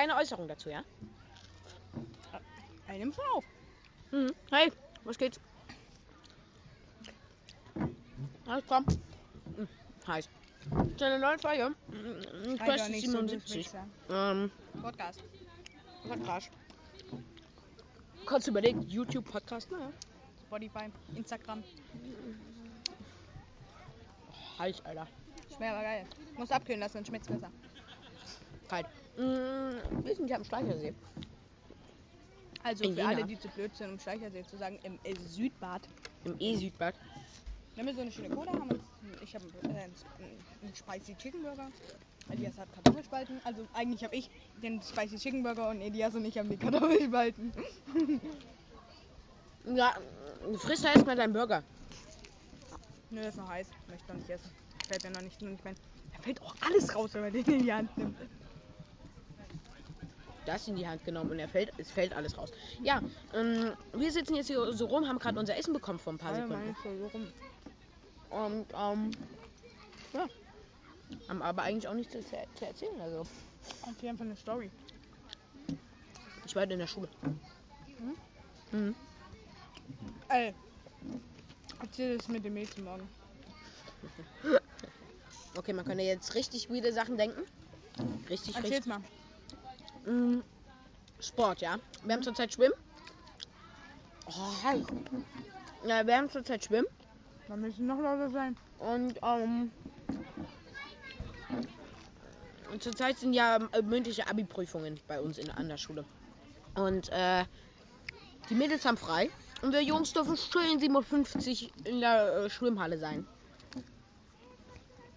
keine Äußerung dazu, ja? Einem Frau. Mhm. Hey, was geht's? Alles klar. Mhm. Heiß. Zu einer neuen Folge. Mhm. Alter, Quest nicht so 77. Wichser. ähm, Podcast. Podcast. Kurz überlegt, YouTube-Podcast, naja. Spotify, Instagram. Heiß, Alter. Schwer, aber geil. Muss abkühlen lassen, dann schmeckt's besser. Kalt. Mhm. Wir sind hier am Schleichersee. Also In für Jena. alle, die zu blöd sind, um Schleichersee zu sagen, im äh, Südbad. Im E-Südbad. Wir haben hier so eine schöne Cola, haben ich habe äh, einen, Spicy Chicken Burger. Elias hat Kartoffelspalten. Also eigentlich habe ich den Spicy Chicken Burger und Elias und ich haben die Kartoffelspalten. Ja, frisst da erstmal deinen Burger. Nö, ist noch heiß. Möchte noch nicht essen. Fällt mir noch nicht, noch nicht mein. Da fällt auch alles raus, wenn man den in die Hand nimmt. Das in die Hand genommen und er fällt, es fällt alles raus. Ja, ähm, wir sitzen jetzt hier so rum, haben gerade unser Essen bekommen vor ein paar Ja, Sekunden. so. Und, ähm, ja. Haben aber eigentlich auch nichts zu, zu erzählen. Also, hier einfach eine Story. ich war in der Schule. Mhm. Ey. Erzähl das mit dem Mädchen morgen. Okay, man könnte jetzt richtig weirde Sachen denken. Richtig, Erzähl's richtig. mal. Mm, Sport, ja. Wir haben zurzeit Schwimmen. Oh. Ja, wir haben zurzeit Schwimmen. Dann müssen noch lauter sein. Und ähm, und zurzeit sind ja äh, mündliche Abi-Prüfungen bei uns in, an der Schule. Und äh, die Mädels haben frei. Und wir Jungs dürfen schön 57 in der äh, Schwimmhalle sein.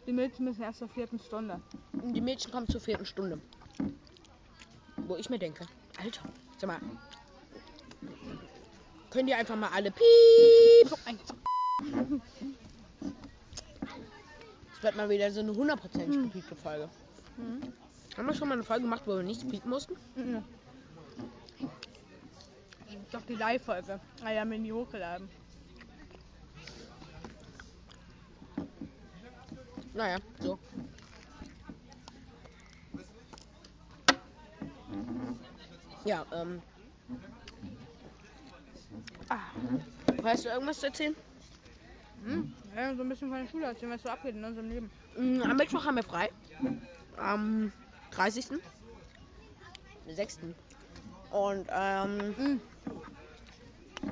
Die Mädchen müssen erst zur vierten Stunde. Und die Mädchen kommen zur vierten Stunde. Wo ich mir denke, Alter, sag mal, könnt ihr einfach mal alle piep. Es wird mal wieder so eine 100% Hm. gepiepte Folge. Mhm. Haben wir schon mal eine Folge gemacht, wo wir nichts piepen mussten? Mhm. Doch die Live-Folge. Ah ja, mir nie hochgeladen. Naja, so. Ja, ähm. Ah. Hast du irgendwas zu erzählen? Mhm. Ja, so ein bisschen von der Schule erzählen, was so abgeht in unserem Leben. Mm, Am Mittwoch haben wir frei. Am 30. 6. Und ähm, Mhm.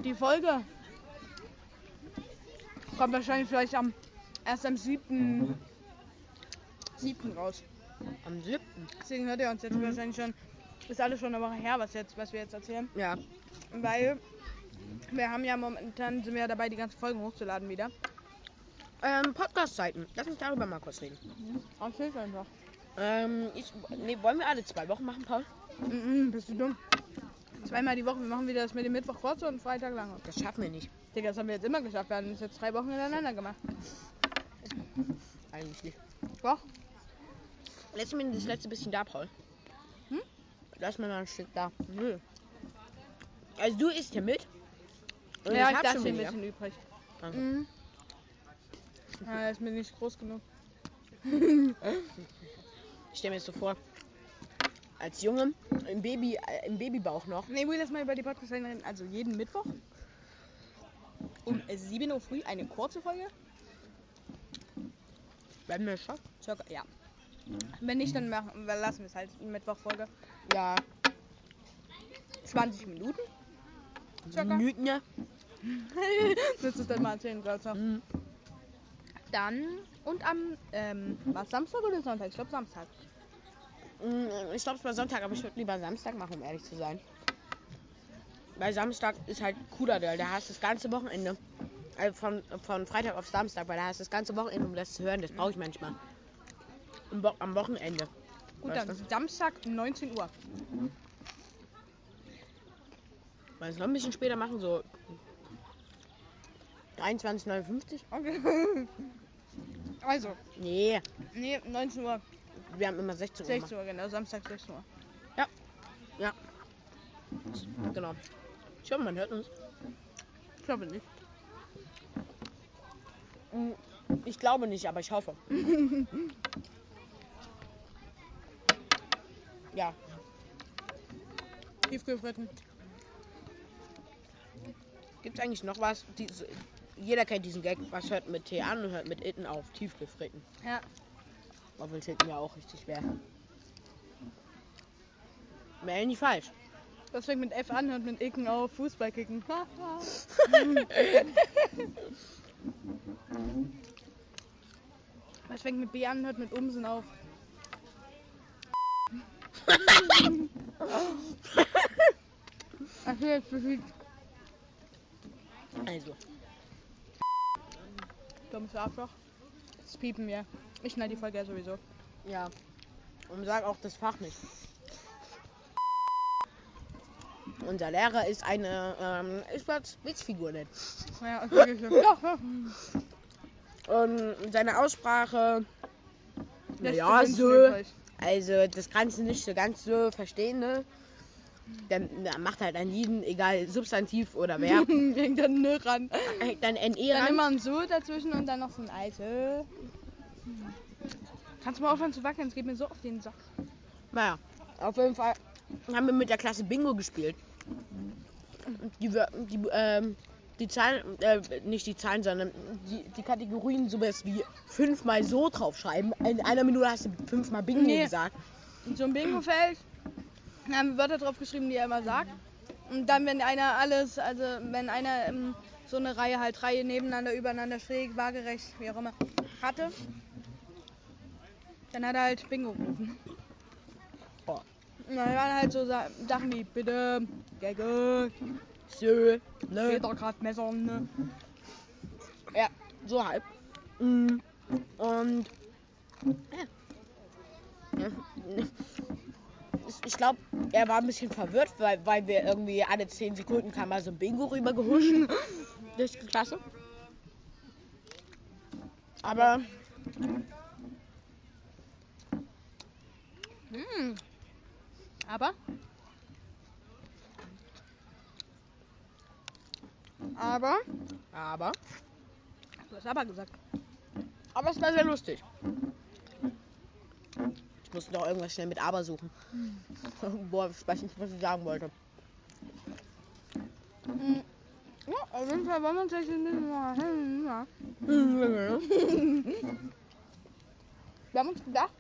Die Folge kommt wahrscheinlich vielleicht am erst am 7. 7. raus. am 7. Deswegen hört ihr uns jetzt wahrscheinlich schon. Ist alles schon eine Woche her, was jetzt, was wir jetzt erzählen. Ja. Weil wir haben ja momentan sind wir ja dabei, die ganzen Folgen hochzuladen wieder. Ähm, Podcast-Zeiten. Lass uns darüber mal kurz reden. Erzähl's einfach. Ähm, ich, nee, wollen wir alle zwei Wochen machen, Paul? Mhm, bist du dumm? Zweimal die Woche. Wir machen wieder das mit dem Mittwoch kurz und Freitag lange. Das schaffen wir nicht. Digga, das haben wir jetzt immer geschafft. Wir haben das jetzt drei Wochen hintereinander gemacht. Eigentlich nicht. Doch. Lass mir das letzte bisschen da, Paul. Lass mir mal ein Stück da. Nö. Also du isst hier mit. Und ja, ich ich lasse schon ein bisschen übrig. Danke. Mhm. Ah, ist mir nicht groß genug. Ich stelle mir das so vor. Als Junge, im, Baby, äh, im Babybauch noch. Nee, will lass mal über die podcast reden. Also jeden Mittwoch um 7 Uhr früh eine kurze Folge. Wenn wir schaffen. Circa, ja. Wenn nicht, dann machen, lassen wir es halt eine Mittwochfolge. Ja. 20 Minuten. Circa. Minuten, ja. Du es dann mal erzählen, Gott? Mhm. Dann und am, ähm, was Samstag oder Sonntag? Ich glaube Samstag. Mm, Ich glaube, es war Sonntag, aber ich würde lieber Samstag machen, um ehrlich zu sein. Weil Samstag ist halt cooler, da hast du das ganze Wochenende. Also von, von Freitag auf Samstag, weil da hast du das ganze Wochenende, um das zu hören. Das brauche ich manchmal. Am Wochenende. Gut, Weißt dann du? Samstag 19 Uhr. Weil es noch ein bisschen später machen, so 23,59? Okay. also, Nee, nee, 19 Uhr. wir haben immer 16 Uhr. 16 Uhr, genau. Samstag 16 Uhr. gemacht. Genau. Ich hoffe, man hört uns. Ich glaube nicht. Ich glaube nicht, aber ich hoffe. ja, Tiefgefritten. gibt es eigentlich noch was? Diese, jeder kennt diesen Gag, was hört mit T an und hört mit Itten auf. Tiefgefritten. Ja. Obwohl es Itten ja auch richtig wäre. Wäre nicht falsch. Das fängt mit F an und mit Icken auf. Fußballkicken. Was fängt mit B an und hört mit Umsen auf? Ach, hier ist Physik. Also, Dummes Arschloch. Das piepen wir. Ich schneide die Folge ja sowieso. ja. Und sag auch das Fach nicht. Unser Lehrer ist eine, ähm, ich würde Witzfigur nennen. Ja, ja. Und seine Aussprache, Lässt ja, so. Also das kannst du nicht so ganz so verstehen, ne? Der, der macht halt an jeden, egal Substantiv oder Verb, Hängt dann ne ran. hängt dann NE Dann ran. immer ein so dazwischen und dann noch so ein alte. Kannst du mal aufhören zu wackeln? Es geht mir so auf den Sack. Naja, auf jeden Fall haben wir mit der Klasse Bingo gespielt. Und Die, die, ähm, die Zahlen, äh, nicht die Zahlen, sondern die, die Kategorien sowas wie fünfmal so draufschreiben. In einer Minute hast du fünfmal Bingo Nee. gesagt. In so einem Bingo-Feld haben wir Wörter drauf geschrieben, die er immer sagt. Und dann, wenn einer alles, also wenn einer ähm, so eine Reihe halt drei nebeneinander, übereinander, schräg, waagerecht, wie auch immer, hatte, dann hat er halt Bingo gerufen. Oh. Und dann waren halt so Sa Sachen wie bitte, Gagge, So, ne? Federkraft, Messer, ne? Ja, so halb. Mm, Und ja. Ich- glaube, er war ein bisschen verwirrt, weil, weil wir irgendwie alle 10 Sekunden kam mal so ein Bingo rübergehuscht durch die Klasse. Aber Hm. Aber? Aber? Aber, Du hast aber gesagt. aber es war sehr lustig. Ich musste noch irgendwas schnell mit Aber suchen. Boah, ich weiß nicht, was ich sagen wollte. Hm. Ja, auf jeden Fall wollen wir uns jetzt ein bisschen mal ja. Wir haben uns gedacht,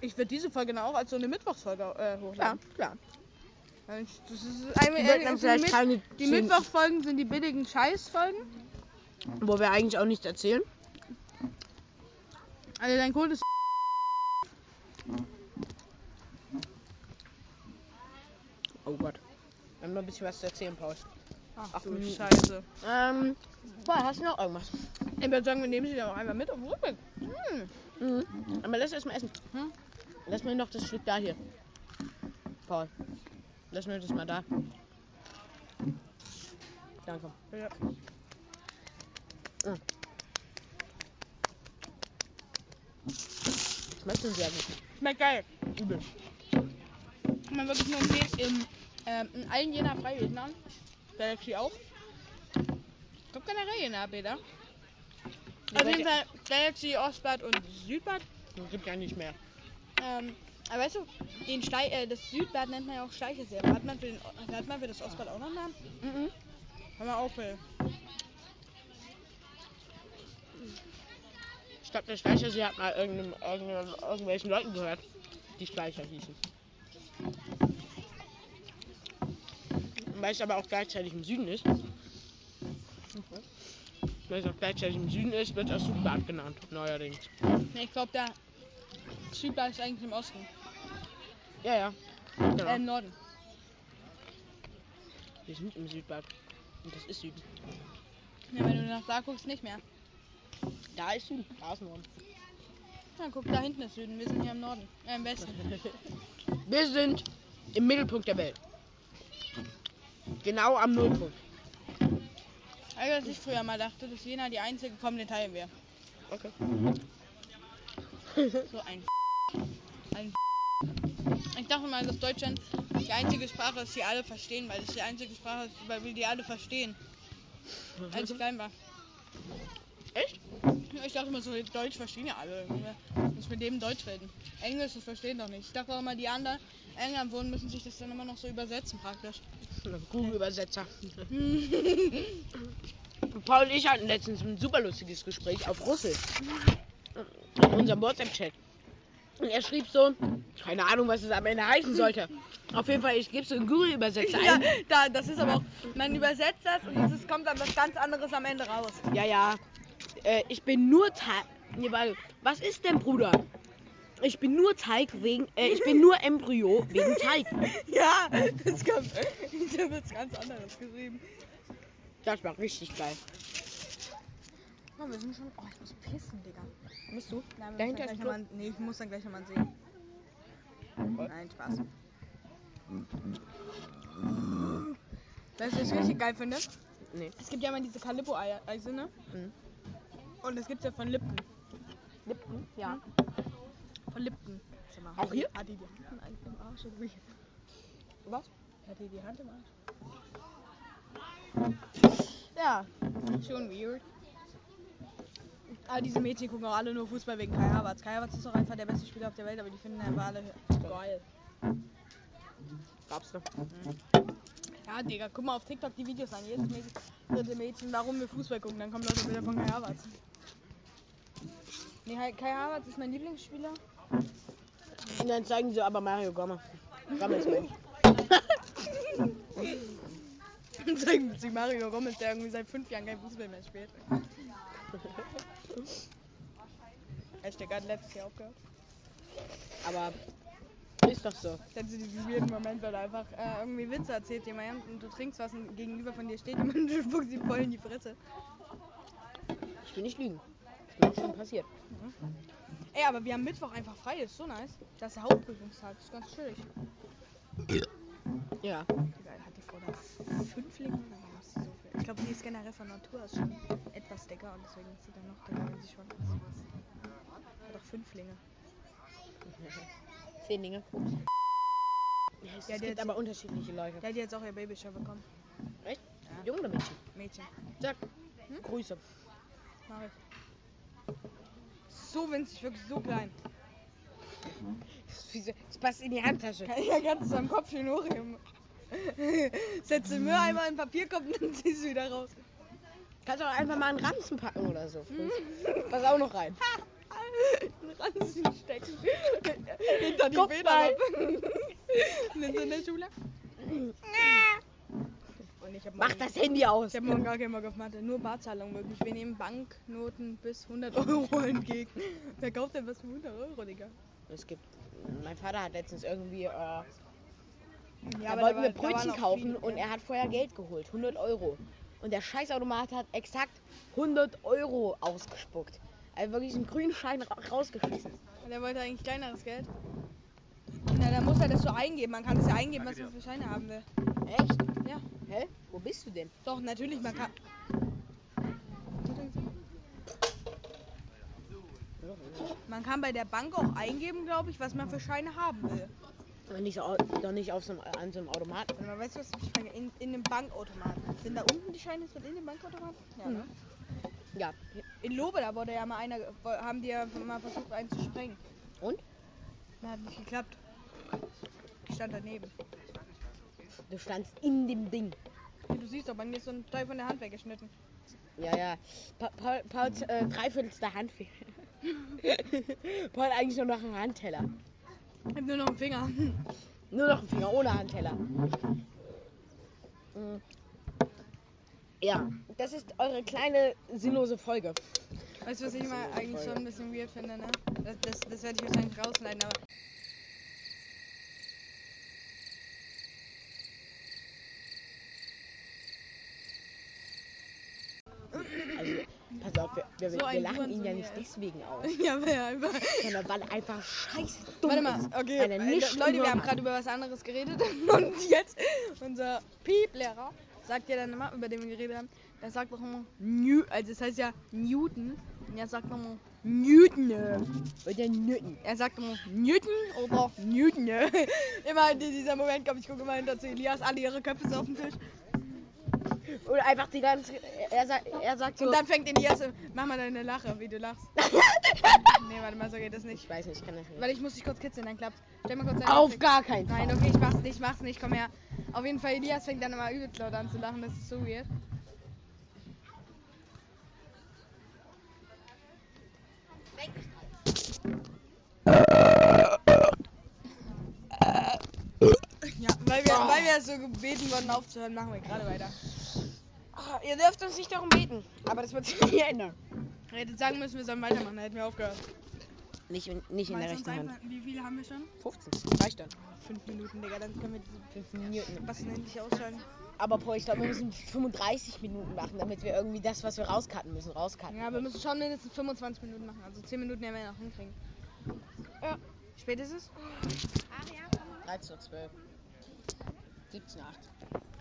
ich würde diese Folge dann auch als so eine Mittwochsfolge äh, Ja, hochladen. klar. Das ist ein, Wir wollten dann die, vielleicht Mit keine die Mittwochsfolgen sind die billigen Scheißfolgen. wo wir eigentlich auch nichts erzählen. Also dein Code ist. Oh Gott. Wir haben noch ein bisschen was zu erzählen, Paul. Ach, Ach, du. Scheiße. Ähm, boah, hast du noch irgendwas? Ich würde sagen, wir nehmen sie dann auch einmal mit auf den Rückweg. Hm. Mhm. Aber lass erst mal essen. Hm? Lass mir noch das Stück da hier. Paul. Lass mir das mal da. Danke. Ja. Schmeckt schon sehr gut. Schmeckt geil. Übel. Kann man wirklich nur empfehlen, in, ähm, in allen Jena Freiwilden an. Galaxy auch. Kommt generell Jena, Bäder. Auf jeden Fall Galaxy, Ostbad und Südbad. Gibt ja nicht mehr. Ähm, aber weißt du, den Schlei äh, das Südbad nennt man ja auch Schleichersee. Aber Hat man für, den, O- hat man für das Ostbad auch noch einen Namen? Mhm. Kann man auch für. Ich glaube, der Schleichersee hat mal irgendeinem, irgendeinem, irgendwelchen Leuten gehört, die Schleicher hießen. Weil es aber auch gleichzeitig im Süden ist. Weil es auch gleichzeitig im Süden ist, wird es Südbad genannt, neuerdings. Ich glaube, der Südbad ist eigentlich im Osten. Ja, ja. Äh, Genau. im Norden. Wir sind im Südbad. Und das ist Süden. Ja, wenn du nach da guckst, nicht mehr. Da ist Süden. Da ist Norden. Ja, guck, da hinten ist Süden. Wir sind hier im Norden. Äh, im Westen. Wir sind im Mittelpunkt der Welt. Genau am Nullpunkt. Also, was ich früher mal dachte, dass Jena die einzige kommende Teil wäre. Okay. So ein dachte mal, dass Deutschland die einzige Sprache ist, die alle verstehen, weil es die einzige Sprache ist, weil wir die alle verstehen. Als ich klein war. Ich dachte immer so, Deutsch verstehen ja alle. Muss mit dem Deutsch reden. Englisch, das verstehen doch nicht. Ich dachte auch immer, die anderen England wohnen, müssen sich das dann immer noch so übersetzen praktisch. Google-Übersetzer. Paul und ich hatten letztens ein super lustiges Gespräch auf Russisch. In unserem WhatsApp-Chat. Und er schrieb so, keine Ahnung, was es am Ende heißen sollte. Auf jeden Fall, ich gebe so einen Google-Übersetzer Ja, ein. da, das ist aber auch, man übersetzt das und es kommt dann was ganz anderes am Ende raus. Ja, ja. Äh, ich bin nur Teig. Nee, warte. Was ist denn, Bruder? Ich bin nur Teig wegen. Äh, ich bin nur Embryo wegen Teig. Ja, das kommt. Ich habe jetzt ganz anderes geschrieben. Das war richtig geil. Oh, wir sind schon. Oh, ich muss pissen, Digga. Musst du? Nein, wir Dahinter müssen ist gleich ein noch mal, Nee, ich muss dann gleich nochmal sehen. Nein, Spaß. Weißt du, was ich richtig geil finde? Nee. Es gibt ja immer diese Calippo-Eise, ne? Mhm. Und es gibt's ja von Lipton. Lippen? Ja. Von Lipton. Auch hat die- hier? Hat die die Hand im- im Arsch irgendwie? Was? Hat die die Hand im Arsch? Ja, schon weird. Aber diese Mädchen gucken auch alle nur Fußball wegen Kai Havertz. Kai Havertz ist doch einfach der beste Spieler auf der Welt, aber die finden einfach alle geil. Gab's noch. Ja, Digga, guck mal auf TikTok die Videos an. Jedes Mädchen, dritte Mädchen, warum wir Fußball gucken. Dann kommen Leute wieder von Kai Havertz. Nee, Kai- Havertz ist mein Lieblingsspieler. Und dann zeigen sie aber Mario Gomez. Gomez, Mensch. Und zeigen sie Mario Gomez, der irgendwie seit fünf Jahren kein Fußball mehr spielt. Echt, der hat letztes Jahr aufgehört. Aber ist doch so. Kennst du diesen weirden Moment, weil er einfach äh, irgendwie Witze erzählt jemand und du trinkst was und gegenüber von dir steht jemand und du spuckst ihm voll in die Fresse. Ich will nicht lügen. Ist mir auch schon passiert. Ey, aber wir haben Mittwoch einfach frei, ist so nice. Das ist der Hauptprüfungstag, ist ganz chillig. Ja. Geil, hat die Frau da Fünflinge oder Ich glaube, die ist generell von Natur aus schon etwas dicker und deswegen ist sie dann noch dicker, wenn sie schon ist. Hat doch Fünflinge. Zehn Dinge. Ja, es Ja, gibt aber unterschiedliche Leute. Der hat jetzt auch ihr Babyshow bekommen. Echt? Ja. Junge oder Mädchen? Mädchen. Sag. Hm? Grüße. Mach ich. So winzig, wirklich so klein. Es passt in die Handtasche. Kann ich ja ganz am Kopf schön hochheben. Setz den Mülleimer in den Papierkorb und dann ziehst du wieder raus. Kannst auch einfach mal einen Ranzen packen oder so. Pass auch noch rein. Einen Ranzen stecken. Hinter die Guck Feder. Sind sie in der Schule? Mach das Handy aus. Ich habe morgen gar keinen Bock auf Mathe. Nur Barzahlung möglich. Wir nehmen Banknoten bis 100 Euro entgegen. Wer kauft denn was für 100 Euro, Digga? Es gibt. Mein Vater hat letztens irgendwie. Äh, Ja, da aber wollten wir Brötchen kaufen viele, und ja. er hat vorher Geld geholt. 100 Euro. Und der Scheißautomat hat exakt 100 Euro ausgespuckt. Also wirklich einen grünen Schein ra rausgeschmissen. Und er wollte eigentlich kleineres Geld. Na, dann muss er das so eingeben. Man kann es ja eingeben, was man für Scheine haben will. Echt? Ja. Hä? Wo bist du denn? Doch, natürlich, man kann. Man kann bei der Bank auch eingeben, glaube ich, was man für Scheine haben will. Aber Nicht so, doch nicht auf so einem, an so einem Automaten. Warte mal, weißt du, was ich frage? In, in dem Bankautomaten. Sind da unten die Scheine von in dem Bankautomaten? Ja, ne? Ja. In Lobe, da wurde ja mal einer, haben die ja mal versucht, einen zu sprengen. Und? Na, hat nicht geklappt. Ich stand daneben. Du standst in dem Ding. Wie du siehst, doch, bei mir ist so ein Teil von der Hand weggeschnitten. Ja, ja. Pa Paul, Pauls äh, dreiviertelster Handfehler. Paul hat eigentlich nur noch einen Handteller. Ich hab nur noch einen Finger. Nur noch einen Finger ohne Handteller. Mm. Ja, das ist eure kleine sinnlose Folge. Weißt du, was ich mal eigentlich schon ein bisschen weird finde, ne? Das, das, das werde ich wahrscheinlich rausleiten, aber. Also, pass auf, wir, wir, So wir lachen ihn ja nicht deswegen aus, ja, weil er einfach. sondern weil er einfach scheiße dumm Warte mal, okay. Weil er äh, nicht Leute, wir haben gerade über was anderes geredet und jetzt unser Piep-Lehrer sagt ja dann immer, über den wir geredet haben, der sagt doch immer New, also es heißt ja Newton und er sagt immer Newton. Wird der Nütten. Er sagt immer Newton oder Newton. immer in dieser Moment kommt, ich gucke immer hinter zu Elias, alle ihre Köpfe sind auf dem Tisch. Oder einfach die ganze. Er sagt, er sagt so. Und dann fängt Elias an, mach mal deine Lache, wie du lachst. nee, warte mal, so geht das nicht. ich weiß nicht, ich kann nicht. Weil ich muss dich kurz kitzeln, dann klappt. Stell mal kurz deinen Auf Kopf gar keinen Nein, Fall. okay, ich mach's nicht, ich mach's nicht, komm her. Auf jeden Fall, Elias fängt dann immer übelst laut an zu lachen, das ist so weird. Ja, weil wir, weil wir so gebeten wurden aufzuhören, machen wir gerade weiter. Ah, Ihr dürft uns nicht darum beten, aber das wird sich nie ändern. Wir hätten sagen müssen, wir sollen weitermachen, dann hätten wir aufgehört. Nicht, in- nicht in der rechten Hand. einfach- Wie viele haben wir schon? 15, reicht dann. Fünf Minuten, Digga, dann können wir diese 5 Minuten. was endlich ausschalten. Aber Bro, ich glaube, wir müssen 35 Minuten machen, damit wir irgendwie das, was wir rauscutten müssen, rauscutten. Ja, wir müssen schon mindestens 25 Minuten machen. Also 10 Minuten werden wir noch hinkriegen. Ja. Spät ist es? 13 Uhr 12. 17 8.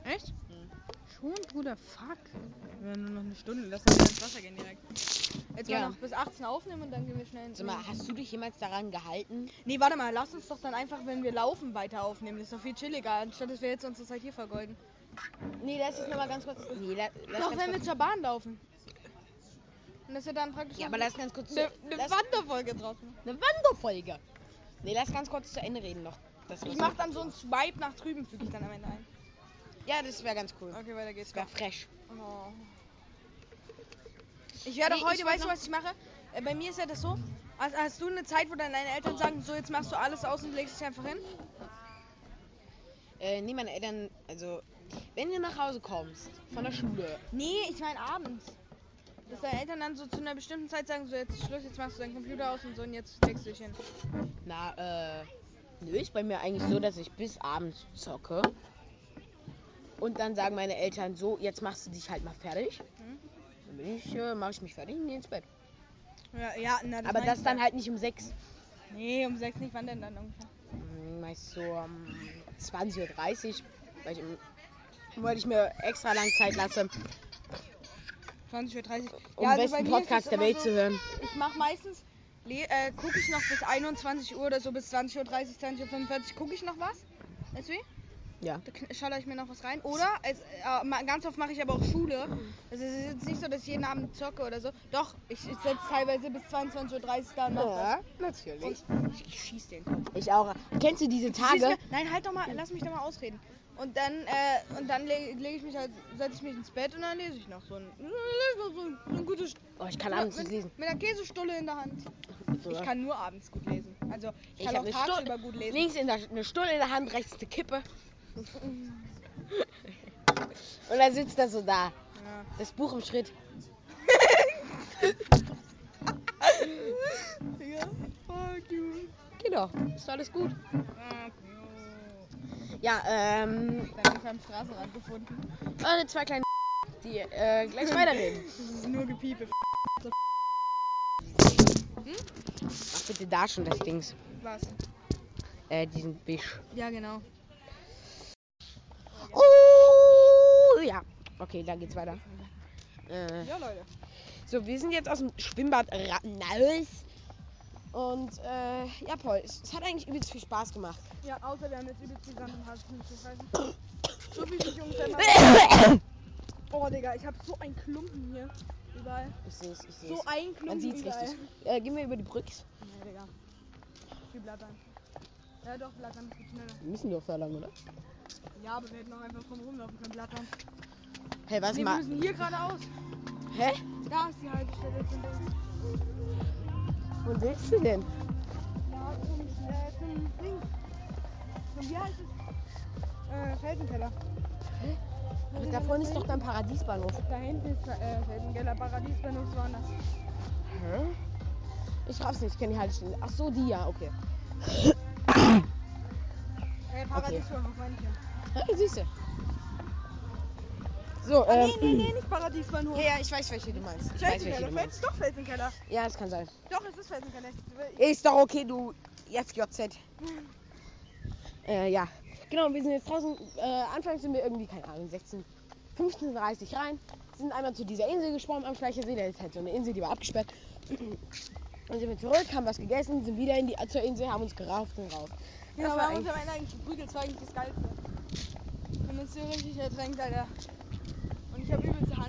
Echt? Mhm. Schon, Bruder, fuck. Wir haben nur noch eine Stunde, lass uns ins Wasser gehen direkt. Jetzt Ja. mal noch bis 18 aufnehmen und dann gehen wir schnell ins Sag mal, hast du dich jemals daran gehalten? Nee, warte mal, lass uns doch dann einfach, wenn wir laufen, weiter aufnehmen. Das ist doch viel chilliger, anstatt dass wir jetzt unsere Zeit hier vergeuden. Nee, lass uns nochmal ganz kurz. Nee, lass doch, wenn wir kurz. zur Bahn laufen. Und dass wir dann praktisch Ja, aber lass ganz kurz. eine, lass, Wanderfolge draus machen. eine Wanderfolge. Nee, lass ganz kurz zu Ende reden noch. Das Ich mach dann so einen Swipe nach drüben, füge ich dann am Ende ein. Ja, das wäre ganz cool. Okay, weiter geht's. Das wäre fresh. Oh. Ich werde Nee, auch heute, ich weißt du, was ich mache? Äh, bei mir ist ja das so, hast, hast du eine Zeit, wo dann deine Eltern sagen, so jetzt machst du alles aus und legst dich einfach hin? Äh, nee, meine Eltern, also, wenn du nach Hause kommst von der Schule, Nee, ich meine abends. Dass deine Eltern dann so zu einer bestimmten Zeit sagen, so jetzt ist Schluss, jetzt machst du deinen Computer aus und so und jetzt legst du dich hin. na, äh, nö, ist bei mir eigentlich so, dass ich bis abends zocke. Und dann sagen meine Eltern so, jetzt machst du dich halt mal fertig. Mhm. Dann bin ich, äh, mach ich mich fertig und gehe ins Bett. Ja, ja, na, das Aber das dann halt nicht um 6. Nee, um sechs nicht, wann denn dann ungefähr? Hm, Meist so um 20.30 Uhr, weil ich, weil ich mir extra lang Zeit lasse, 20.30 Uhr. um Ja, den also besten Podcast der Welt so, zu hören. Ich mach meistens, äh, gucke ich noch bis 21 Uhr oder so, bis 20.30 Uhr, 20.45 Uhr gucke ich noch was. Weißt du wie? Ja. Da schaue ich mir noch was rein. Oder, als, äh, ganz oft mache ich aber auch Schule. Also es ist jetzt nicht so, dass ich jeden Abend zocke oder so. Doch, ich, ich setze teilweise bis 22.30 Uhr da und mach Ja, was. natürlich. Und ich schieß den Kopf. Ich auch. Kennst du diese Tage? nein, halt doch mal, lass mich doch mal ausreden. Und dann, äh, und dann lege leg ich mich halt, setze ich mich ins Bett und dann lese ich noch so ein, so ein, so ein gutes, Oh, ich kann abends mit, lesen. mit einer Käsestulle in der Hand. So. Ich kann nur abends gut lesen. Also ich, Ich kann auch tagsüber gut lesen. Links in der, eine Stulle in der Hand, rechts eine Kippe. Und dann sitzt er so da. Ja. Das Buch im Schritt. Ja, fuck you. Genau. Ist alles gut. Fuck you. Ja, ähm. Dann habe ich am Straßenrand gefunden. äh, zwei kleine die äh, gleich weiterreden. Das ist nur Gepiepe. Mach bitte da schon das Dings. Was? Äh, diesen Bisch. Ja, genau. Oh, ja. Okay, dann geht's weiter. Äh, Ja, Leute. so, wir sind jetzt aus dem Schwimmbad raus. Und, äh, ja, Paul, es, es hat eigentlich übelst viel Spaß gemacht. Ja, außer wir haben jetzt übelst die Sand im Hals. So wie sich ungefähr mal. Oh, Digga, ich hab so einen Klumpen hier. Überall. Ich seh's, ich seh's. So ein Klumpen Man sieht's überall. richtig. Äh, gehen wir über die Brücke. Nee, Digga. Viel Blattern. Ja, doch, Blattern, geht schneller. Wir müssen doch da lang, oder? Ja, aber wir hätten auch einfach drum rumlaufen können, Blattern. Hey, was Nee, wir mal? müssen hier geradeaus. Hä? Da ist die Haltestelle. Wo willst du denn? Ja, zum, äh, zum Ding. Zum, wie heißt es? Äh, Felsenkeller. Aber da vorne ist doch dein Paradiesbahnhof. Da hinten ist äh, Felsenkeller, Paradiesbahnhof, so anders. Hä? Ich raff's nicht, ich kenne die Haltestelle. Ach so, die ja, okay. Äh, Paradiesbahnhof meine ich ja. Siehst du. So, Ah, ähm. nee, nee, nee, nicht Paradiesbahnhof. Ja, ja, ich weiß, welche du meinst. Ich weiß, welche du meinst. doch Felsenkeller. Ja, das kann sein. Doch, es ist Felsenkeller. Ist doch okay, du FJZ. Äh, ja. Genau, wir sind jetzt draußen. Äh, anfangs sind wir irgendwie, keine Ahnung, 16, 15.30 rein. Sind einmal zu dieser Insel geschwommen am Schleichersee. Da ist halt so eine Insel, die war abgesperrt. Dann sind wir zurück, haben was gegessen, sind wieder in die, zur Insel, haben uns gerauft und raus. Ja, Das aber haben uns eigentlich- am Ende eigentlich geprügelt, das war eigentlich das Geilste. Wir haben uns so richtig ertränkt, Alter. Und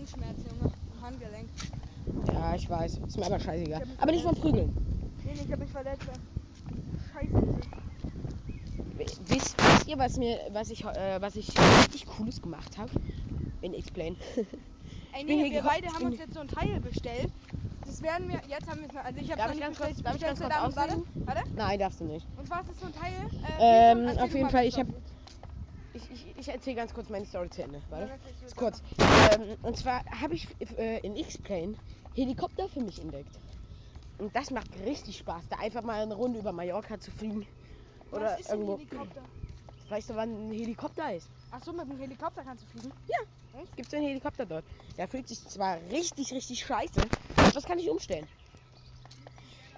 Gelenkschmerzen, Junge. Am Handgelenk. Ja, ich weiß. Ist mir aber scheißegal. Ich Aber nicht vom Prügeln. Nee, nee, ich hab mich verletzt. Scheiße. Wisst, wisst ihr, was mir, was ich, äh, was ich richtig Cooles gemacht habe? In Explain. Ey, nee, wir beide haben uns jetzt so ein Teil bestellt. Das werden wir, jetzt haben wir es noch, also ich habe nicht ganz kurz- bestellt. darf ich ganz kurz ausreden? Warte, warte. Nein, darfst du nicht. Und zwar ist das so ein Teil. Äh, Ähm, auf jeden Fall, ich hab- Story. Ich, ich, ich erzähle ganz kurz meine Story zu Ende. Warte. Ja, kurz. Ähm, und zwar habe ich äh, in X-Plane Helikopter für mich entdeckt. Und das macht richtig Spaß, da einfach mal eine Runde über Mallorca zu fliegen. Oder Was ist irgendwo. Helikopter? Weißt du, wann ein Helikopter ist? Achso, mit dem Helikopter kannst du fliegen? Gibt es einen Helikopter dort? Der fühlt sich zwar richtig, richtig scheiße, aber das kann ich umstellen.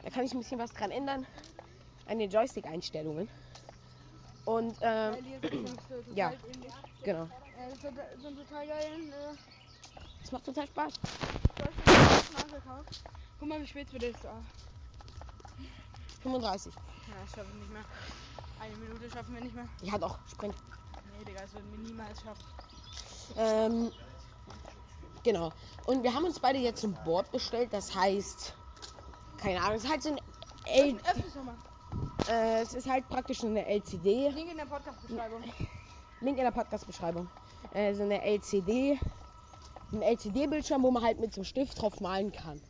Da kann ich ein bisschen was dran ändern. An den Joystick-Einstellungen. Und, ähm, so ja. genau. Äh, so, so total geilen äh, Das macht total Spaß. Guck mal, wie spät wird es da? 35. Ja, das schaffen wir nicht mehr. Eine Minute schaffen wir nicht mehr. Ja, doch, Sprint. Nee, Digga, das würden wir niemals schaffen. Ähm, genau. Und wir haben uns beide jetzt ein Board bestellt, das heißt, keine Ahnung, es ist halt so ein L äh, es ist halt praktisch eine LCD. Link in der Podcast-Beschreibung. Link in der Podcast-Beschreibung. Äh, so eine LCD. Ein LCD-Bildschirm, wo man halt mit so einem Stift drauf malen kann.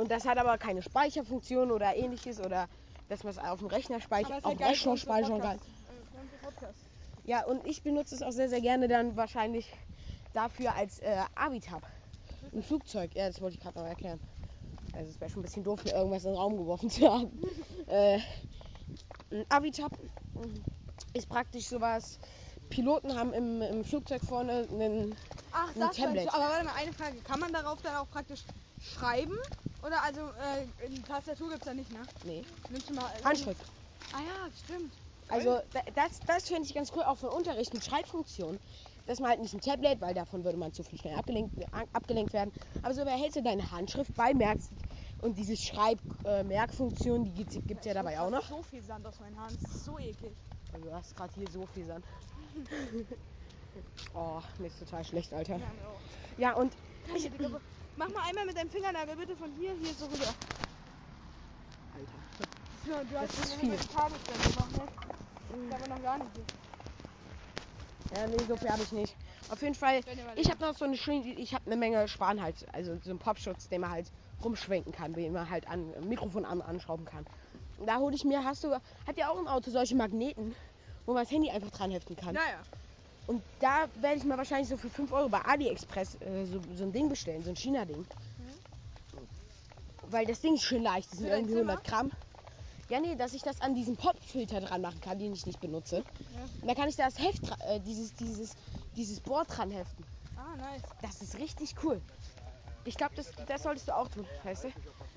Und das hat aber keine Speicherfunktion oder ähnliches oder dass man es auf dem Rechner speichert, auf dem Rechner speichern kann. Äh. Ja, und ich benutze es auch sehr, sehr gerne dann wahrscheinlich dafür als äh, Avitab. Im Flugzeug. Ja, das wollte ich gerade noch erklären. Also es wäre schon ein bisschen doof, mir irgendwas in den Raum geworfen zu haben. äh, ein Avitab ist praktisch sowas. Piloten haben im, im Flugzeug vorne einen. Ach, Ein das Tablet. Tablet. Aber warte mal, eine Frage. Kann man darauf dann auch praktisch schreiben? Oder also, äh, Tastatur gibt's da nicht, ne? Nee, Nimmst du mal. Handschrift. Ah ja, stimmt. Also da- das, das finde ich ganz cool, auch für Unterricht mit Schreibfunktion. Dass man halt nicht ein Tablet, weil davon würde man zu viel schnell abgelenkt, abgelenkt werden. Aber so behältst du deine Handschrift bei, merkst und diese Schreib-Merkfunktion, die gibt es ja dabei auch noch. So viel Sand aus meinen Haaren. Das ist so eklig. Also, du hast gerade hier so viel Sand. oh, mir ist total schlecht, Alter. Ja. Ja, und Ich, mach mal einmal mit deinem Fingernagel bitte von hier, hier so rüber. Alter. Ja, du Das hast ist viel. Tagesstelle gemacht, ne? Ist aber noch gar nicht. Ja, nee, so viel habe ich nicht. Auf jeden Fall, ich habe noch so eine schöne, ich habe eine Menge Spanhals, also so einen Popschutz, den man halt rumschwenken kann, den man halt an Mikrofon an, anschrauben kann. Da hole ich mir, hast du, hat ja auch im Auto solche Magneten, wo man das Handy einfach dran heften kann. Naja. Und da werde ich mir wahrscheinlich so für 5 Euro bei AliExpress äh, so, so ein Ding bestellen, so ein China-Ding. Weil das Ding ist schön leicht, das sind Für irgendwie 100 Gramm. Ja, nee, dass ich das an diesen Popfilter dran machen kann, den ich nicht benutze. Und da kann ich das Heft, äh, dieses, dieses, dieses Board dran heften. Ah, nice. Das ist richtig cool. Ich glaube, das, das solltest du auch tun, weißt du?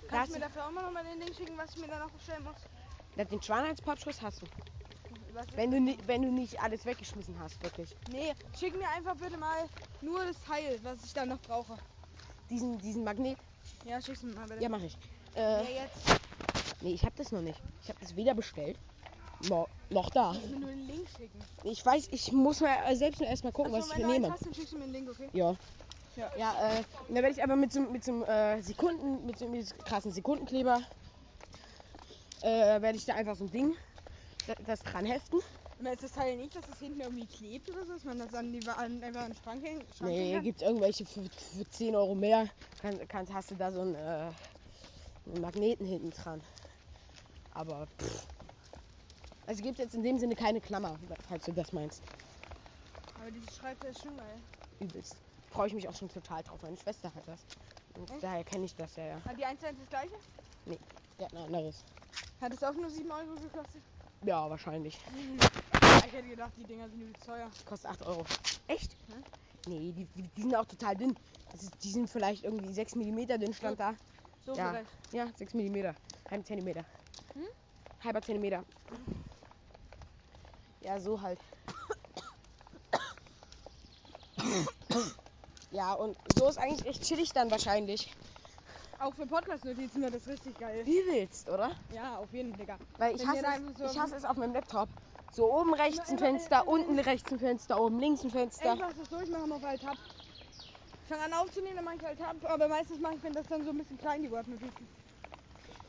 Kannst du mir dafür auch mal noch mal den Link schicken, was ich mir da noch bestellen muss? den Schwanheitspopschuss hast du. Was Wenn du, ni- wenn du nicht alles weggeschmissen hast, wirklich. Nee, schick mir einfach bitte mal nur das Teil, was ich dann noch brauche. Diesen, diesen Magnet. Ja, schick's mir mal bitte. Ja, mache ich. Ja, Äh, jetzt. nee, ich habe das noch nicht. Ich habe das weder bestellt. No, noch da. Ich will nur den Link schicken. Ich weiß, ich muss mal äh, selbst nur erstmal gucken, Achso, was ich mir du nehme. hast, dann schickst du mir den Link, okay? Ja. Ja. Ja, äh, dann werde ich aber mit so, mit so einem äh, Sekunden, mit so einem krassen Sekundenkleber, äh, werde ich da einfach so ein Ding, das, das dran heften. Und ist das Teil nicht, dass das hinten irgendwie klebt oder so, dass man das an die an, einfach an den Schrank hängen Schrank Nee, gibt irgendwelche für, für 10 Euro mehr. Kann, kannst, hast du da so einen, äh, einen Magneten hinten dran. Aber pff. Also gibt jetzt in dem Sinne keine Klammer, falls du das meinst. Aber dieses Schreibtisch ist schon geil. Übelst. Freue ich mich auch schon total drauf. Meine Schwester hat das. Und Echt? daher kenne ich das ja, ja. Hat die 1 das gleiche? Die hat ein anderes. Hat es auch nur 7 Euro gekostet? Ja, wahrscheinlich. Ich hätte gedacht, die Dinger sind übelst teuer. Kostet 8 Euro. Echt? Hä? Nee, die, die, die sind auch total dünn. Das ist, die sind vielleicht irgendwie 6 mm dünn, stand da. So Ja. vielleicht. Ja, 6 mm. Halb Zentimeter. Hm? Halber Zentimeter. Ja, so halt. ja, und so ist eigentlich echt chillig dann wahrscheinlich. Auch für Podcast-Notizen wäre das richtig geil. Wie willst, oder? Ja, auf jeden Fall, Digga. Weil ich Wenn hasse, wir da einfach so- es, ich hasse es auf meinem Laptop. So oben rechts ein Immer- Fenster, immer- unten rechts ein Fenster, oben links ein Fenster. Einfach das durchmachen auf Alt Tab. fange an aufzunehmen, dann mache ich halt ab, aber meistens mache ich mir das dann so ein bisschen klein, die Word-Notizen.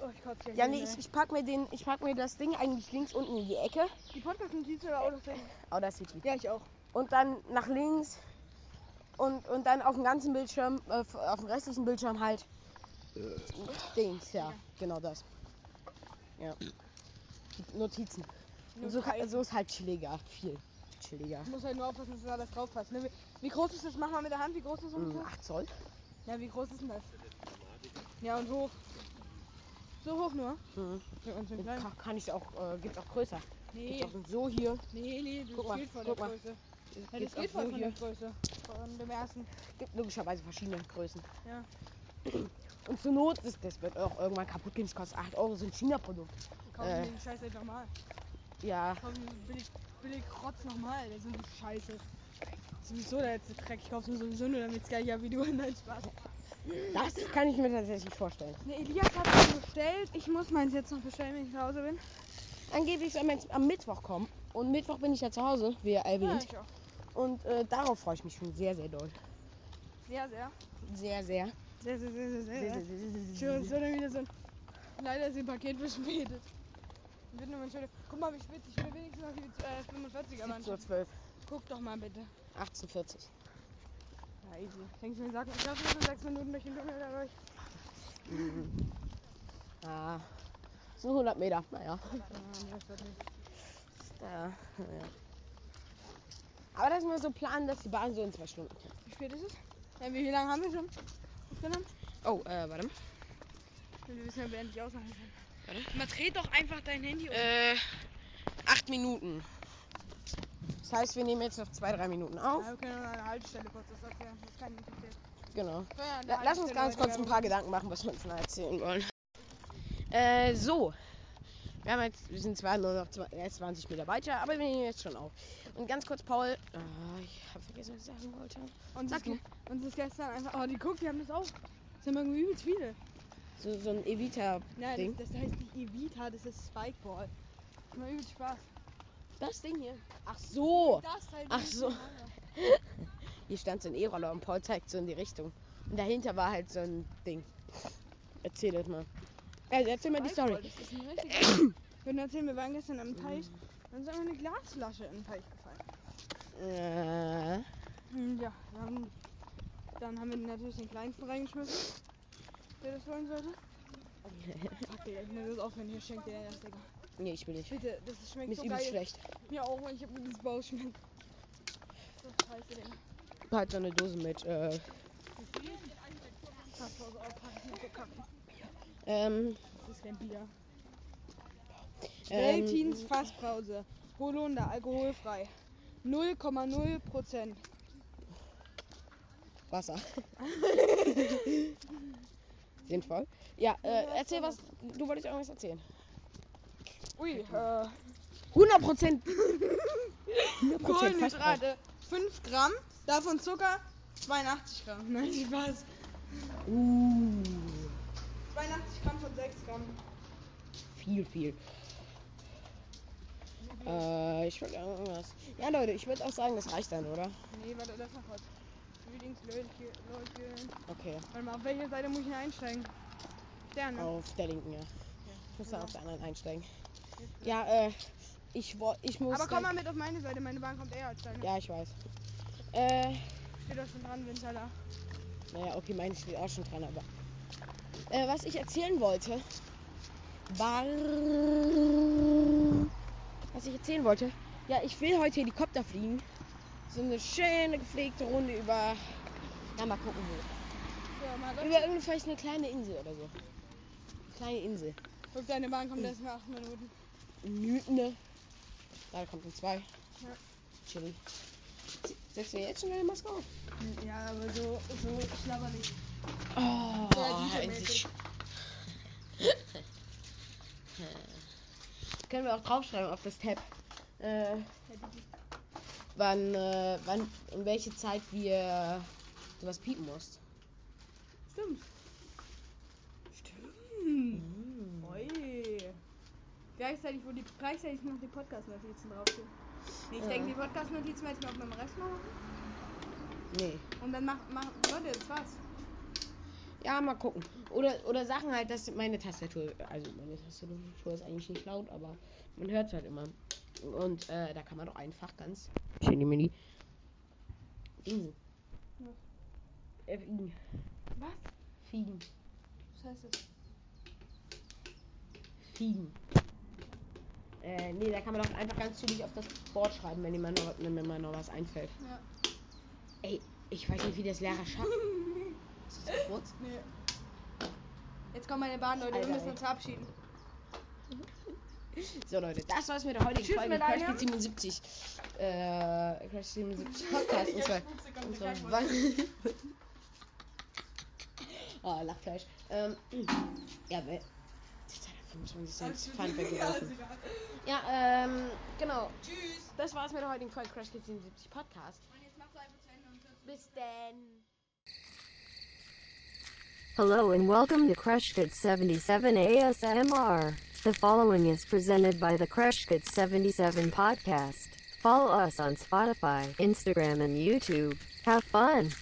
Oh, ich kotze gleich Ja, hin, nee, ey. ich, ich pack mir den, ich pack mir das Ding eigentlich links unten in die Ecke. Die Podcast-Notizen oder Autosave? Audacity. Ja, ich auch. Und dann nach links und, und dann auf dem ganzen Bildschirm, äh, auf dem restlichen Bildschirm halt Dings, ja, Ja. genau das. Ja. Notizen. Und so, so ist halt chilliger, viel chilliger. Ich muss halt nur aufpassen, dass alles drauf passt. Ne? Wie, wie groß ist das? Mach mal mit der Hand, wie groß ist das Mm, ungefähr? 8 Zoll. Ja, wie groß ist denn das? Ja, und hoch. So hoch nur? Mhm. Ja. Kann, kann ich auch, äh, gibt's auch größer. Nee, Gibt's auch so hier. nee, nee, das Guck mal, geht von guck der mal. Größe. Ja, Gibt's das geht voll so von der. Größe. Von dem ersten. Gibt logischerweise verschiedene Größen. Ja. Und zur Not, das, das wird auch irgendwann kaputt gehen. Das kostet 8 Euro, so ein China-Produkt. Kaufen Äh. die den Scheiß halt nochmal. Ja, die billig, billig Rotz nochmal. Ist so eine Scheiße. Sowieso der letzte Dreck. Ich kaufe sowieso nur, damit es gleich ja wie du. Nein, Spaß. das kann ich mir tatsächlich vorstellen. Ne, Elias hat es bestellt. Ich muss meins jetzt noch bestellen, wenn ich zu Hause bin. Angeblich soll jetzt am Mittwoch kommen. Und Mittwoch bin ich ja zu Hause, wie Ja, erwähnt. ich auch. Und äh, darauf freue ich mich schon sehr, sehr doll. Sehr, sehr. Sehr, sehr. Sehr, sehr, sehr, sehr, sehr. sehr. so dann wieder so ein. Leider ist ihr Paket verspätet. Wird nur Entschuldigung. Guck mal, wie spät ich will wenigstens noch die äh, 45er 17.12 Mannschaft. Uhr, Guck doch mal bitte. 18.40 Ja, easy. Denkst du, wir sagen, ich das in sechs Minuten durch den Tunnel da durch? Mhm. Ah, so 100 Meter, naja. Ja, naja. Aber das ist mal so planen, dass die Bahn so in zwei Stunden kommt. Wie spät ist es? Ja, wie, wie lange haben wir schon aufgenommen? Oh, äh, warte. Wir wissen ja, endlich ausmachen Warte. Man dreht doch einfach dein Handy um. Äh, acht Minuten. Das heißt, wir nehmen jetzt noch zwei, drei Minuten auf. Ja, wir können an einer Haltestelle kurz das erklären. Das kann nicht passieren. Genau. Ja, lass uns ganz kurz ein paar Gedanken machen, was wir uns noch erzählen wollen. Äh, so. Wir haben jetzt, wir sind zwar nur noch zwei, äh, 20 Meter weiter, aber wir nehmen jetzt schon auf. Und ganz kurz, Paul. Ah, ich habe vergessen, was ich sagen wollte. Und Sag und das ist gestern einfach. Oh, die guck, die haben das auch. Das haben irgendwie übelst viele. So, so ein Evita-Ding. Nein, das, das heißt nicht Evita, das ist Spikeball. Das macht übelst Spaß. Das Ding hier. Ach so. Das halt Ach so. Hier stand so ein E-Roller und Paul zeigt so in die Richtung. Und dahinter war halt so ein Ding. Erzähl das mal. Also erzähl mal die Story. Ich würde erzählen, wir waren gestern am Teich. Dann ist einfach eine Glasflasche in den Teich gefallen. Äh, Hm, Ja, dann, dann haben wir natürlich den kleinsten reingeschmissen, der das wollen sollte. Okay, ich muss das aufhören, hier schenkt dir das, Digga. nee, ich will nicht. Bitte, das schmeckt Mir ist so übelst geil. schlecht. Mir auch, ich hab übelst Bauchschmerzen. So scheiße, Digga. Halt so eine Dose mit, äh, Pass auf, nicht. Ähm, Das ist kein Bier. ähm, Veltins Fassbrause. Holunder, alkoholfrei. 0,0 Prozent. Wasser. Sinnvoll. Ja, äh, erzähl was. Du wolltest irgendwas erzählen. Ui, äh, 100 Prozent. 100 Kohlenhydrate 5 Gramm, davon Zucker 82 Gramm. Nein, Spaß. Uh, 82 Gramm von 6 Gramm. viel, viel. Äh, ich wollte irgendwas. Ja, Leute, ich würde auch sagen, das reicht dann, oder? Nee, warte, das noch was. Readings, Leute, Leute. Okay. Warte mal, auf welche Seite muss ich denn einsteigen? Der, ne? Auf der linken, ja. Ich muss dann auf der anderen einsteigen. Ja, äh, ich, ich muss. Aber komm mal mit auf meine Seite, meine Bahn kommt eher als deine. Ja, ich weiß. Äh, Steht da schon dran, Winterler. naja, okay, meine steht auch schon dran, aber. Äh, was ich erzählen wollte, war. Was ich erzählen wollte. Ja, ich will heute Helikopter fliegen. So eine schöne gepflegte Runde über. Ja, mal gucken wo. Mal Über los. irgendeine vielleicht eine kleine Insel oder so. Kleine Insel. Guck, deine Bahn kommt erst nach 8 Minuten. Minuten. Da kommt ein zwei. Ja. Chili. Setzt du jetzt schon deine Maske auf? Ja, aber so, so schlabberlich. Oh, Ja, endlich. Können wir auch draufschreiben auf das Tab. Äh, wann, äh, wann, um welche Zeit wir sowas piepen musst. Stimmt. Stimmt. Mm. Gleichzeitig, wo die gleichzeitig noch die Podcast-Notizen draufstehen. Nee, ich Ja. denke, die Podcast-Notizen werde ich mir auf meinem Rechner machen. Nee. Und dann mach, mach, Leute, das war's. Ja, mal gucken. Oder, oder Sachen halt, dass meine Tastatur, also meine Tastatur ist eigentlich nicht laut, aber man hört es halt immer. Und äh, da kann man doch einfach ganz schön die Mini. Dingsen. Was? Äh, Fliegen. Was? Fliegen. Was heißt das? Fliegen. Äh, nee, da kann man doch einfach ganz zügig auf das Board schreiben, wenn mir noch, wenn mir mal noch was einfällt. Ja. Ey, ich weiß nicht, wie das Lehrer schafft. Ist das kurz? Nee. Jetzt kommt meine Bahn, Leute. Alter, wir müssen uns verabschieden. So Leute, das war's mit der heutigen Tschüss, Folge Crash einer. Kids 77. Äh, Crash 77 Podcast. Und zwar wann- Oh, Lachfleisch. Ähm, ja, weil. Die Zeit hat 25 Cent Pfand weggeworfen. Ja, ähm, genau. Tschüss. Das war's mit der heutigen Folge Crash Kids 77 Podcast. Und jetzt Hello and welcome to Crush Kids 77 ASMR. The following is presented by the Crush Kids 77 podcast. Follow us on Spotify, Instagram, and YouTube. Have fun!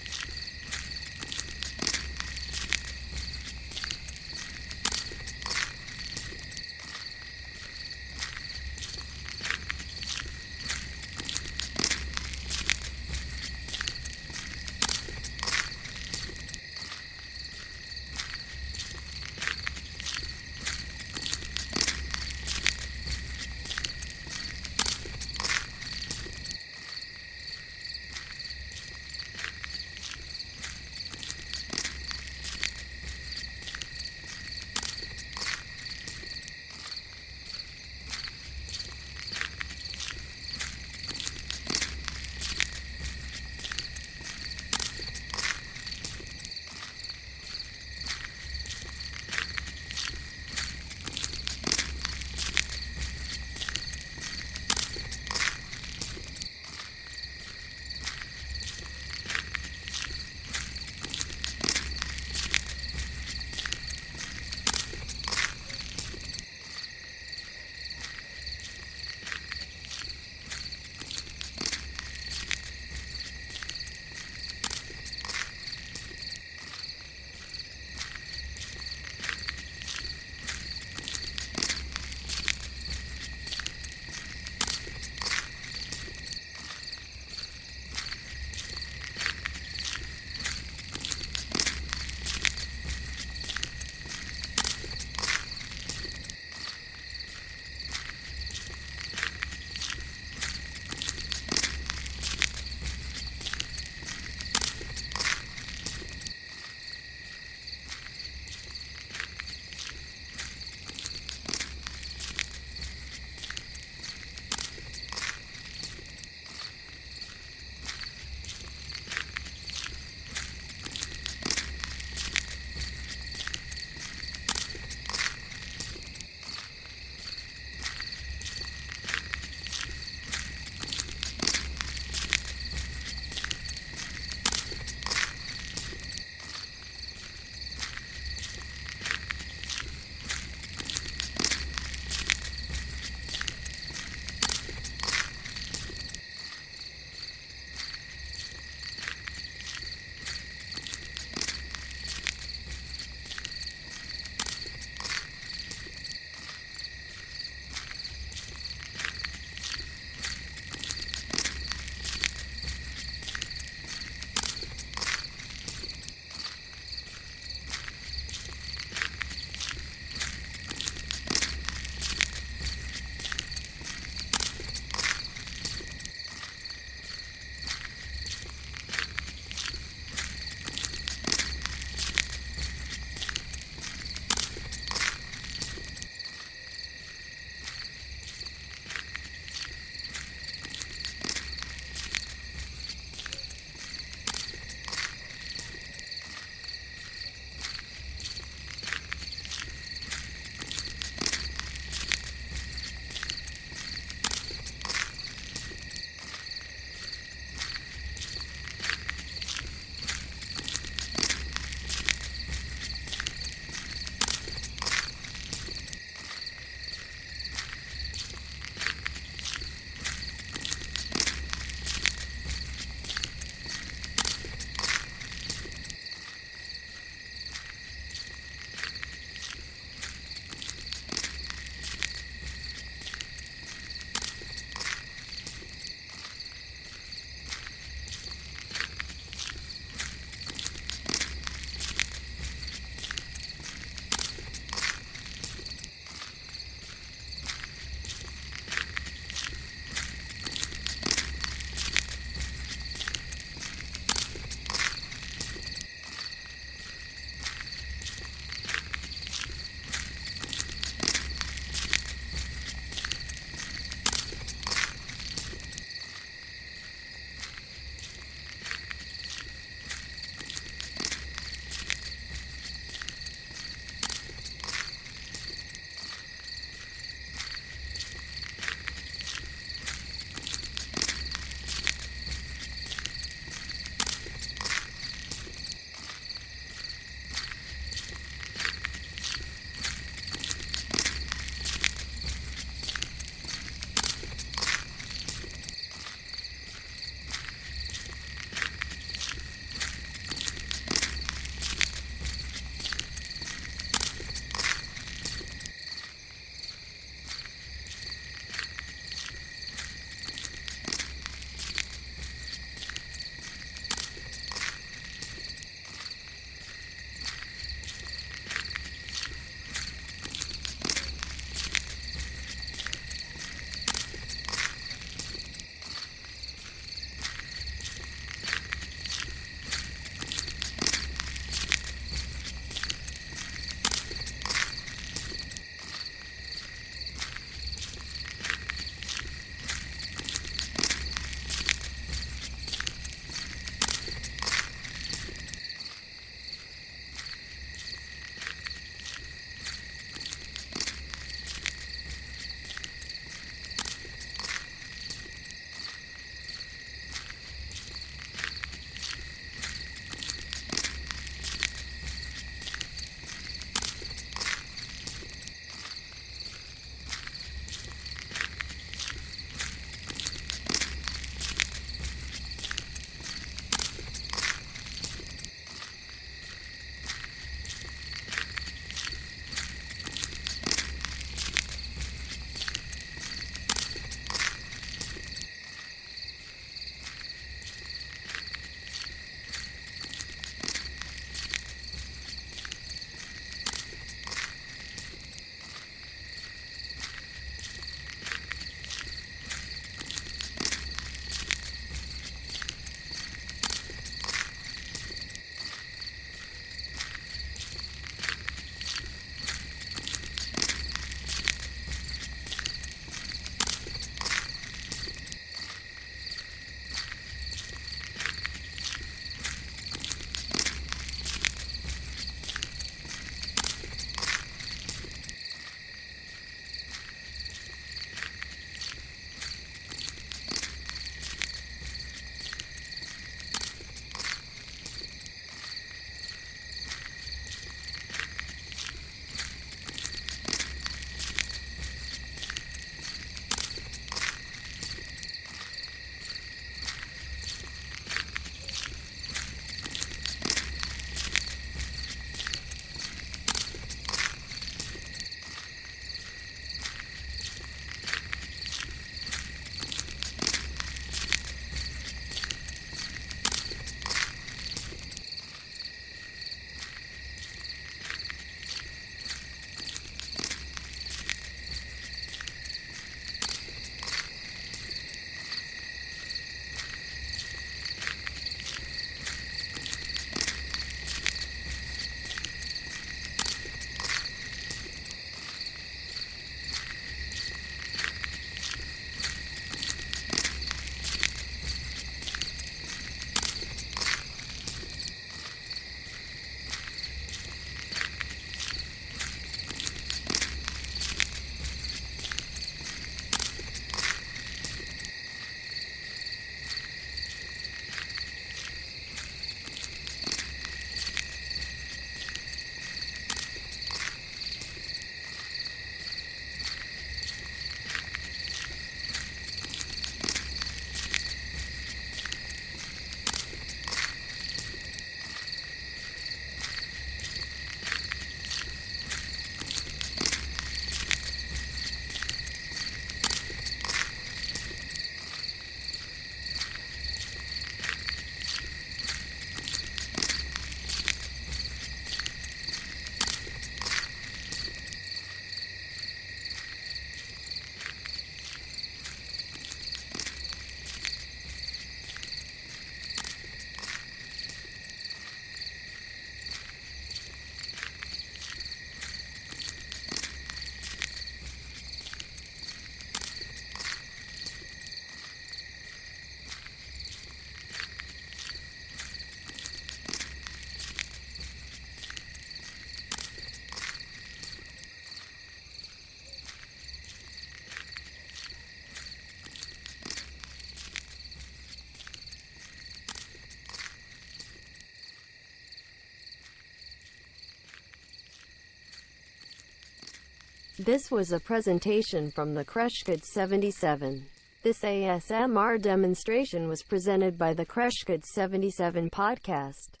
This was a presentation from the Kreshkit 77. This ASMR demonstration was presented by the Kreshkit 77 podcast.